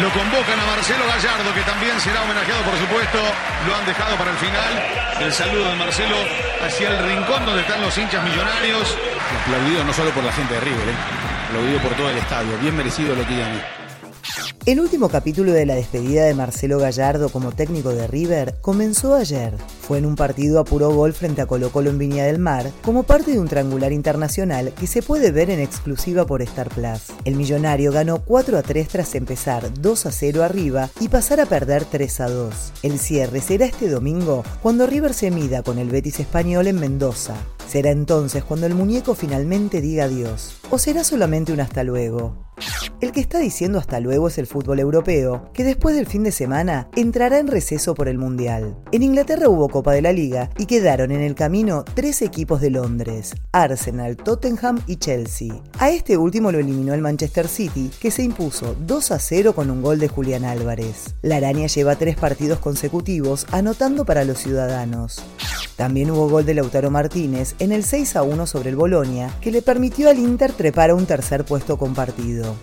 Lo convocan a Marcelo Gallardo, que también será homenajeado, por supuesto. Lo han dejado para el final. El saludo de Marcelo hacia el rincón donde están los hinchas millonarios. Aplaudido no solo por la gente de River, ¿eh? aplaudido por todo el estadio. Bien merecido lo que. El último capítulo de la despedida de Marcelo Gallardo como técnico de River comenzó ayer. Fue en un partido a puro gol frente a Colo Colo en Viña del Mar, como parte de un triangular internacional que se puede ver en exclusiva por Star Plus. El millonario ganó 4 a 3 tras empezar 2 a 0 arriba y pasar a perder 3 a 2. El cierre será este domingo cuando River se mida con el Betis español en Mendoza. Será entonces cuando el muñeco finalmente diga adiós. ¿O será solamente un hasta luego? El que está diciendo hasta luego es el fútbol europeo, que después del fin de semana entrará en receso por el Mundial. En Inglaterra hubo Copa de la Liga y quedaron en el camino tres equipos de Londres, Arsenal, Tottenham y Chelsea. A este último lo eliminó el Manchester City, que se impuso 2 a 0 con un gol de Julián Álvarez. La araña lleva tres partidos consecutivos anotando para los ciudadanos. También hubo gol de Lautaro Martínez en el 6 a 1 sobre el Bolonia, que le permitió al Inter trepar a un tercer puesto compartido.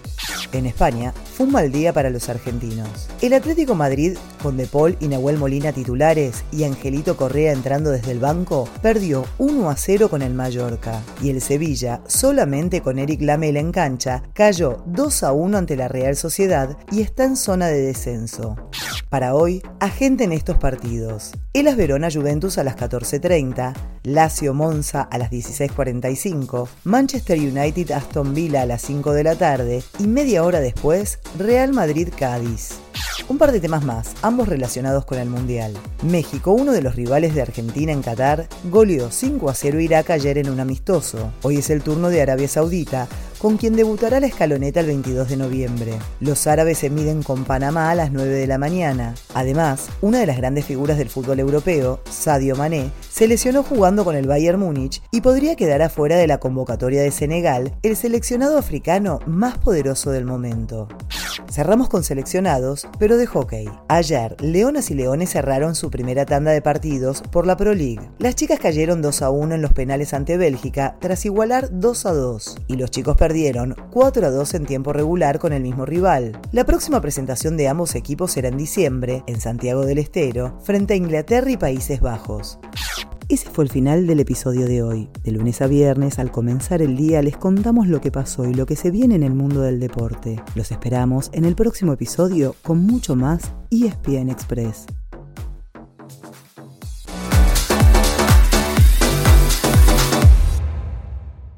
En España, fue un mal día para los argentinos. El Atlético Madrid, con De Paul y Nahuel Molina titulares y Angelito Correa entrando desde el banco, perdió 1 a 0 con el Mallorca. Y el Sevilla, solamente con Eric Lamela en cancha, cayó 2 a 1 ante la Real Sociedad y está en zona de descenso. Para hoy, agente en estos partidos. Elas Verona Juventus a las 14.30, Lazio Monza a las 16.45, Manchester United Aston Villa a las 5 de la tarde y media hora después, Real Madrid Cádiz. Un par de temas más, ambos relacionados con el Mundial. México, uno de los rivales de Argentina en Qatar, goleó 5 a 0 Irak ayer en un amistoso. Hoy es el turno de Arabia Saudita, con quien debutará la escaloneta el 22 de noviembre. Los árabes se miden con Panamá a las 9 de la mañana. Además, una de las grandes figuras del fútbol europeo, Sadio Mané, se lesionó jugando con el Bayern Múnich y podría quedar afuera de la convocatoria de Senegal, el seleccionado africano más poderoso del momento. Cerramos con seleccionados, pero de hockey. Ayer, Leonas y Leones cerraron su primera tanda de partidos por la Pro League. Las chicas cayeron 2 a 1 en los penales ante Bélgica tras igualar 2 a 2, y los chicos perdieron 4 a 2 en tiempo regular con el mismo rival. La próxima presentación de ambos equipos será en diciembre, en Santiago del Estero, frente a Inglaterra y Países Bajos. Ese fue el final del episodio de hoy. De lunes a viernes, al comenzar el día, les contamos lo que pasó y lo que se viene en el mundo del deporte. Los esperamos en el próximo episodio con mucho más ESPN Express.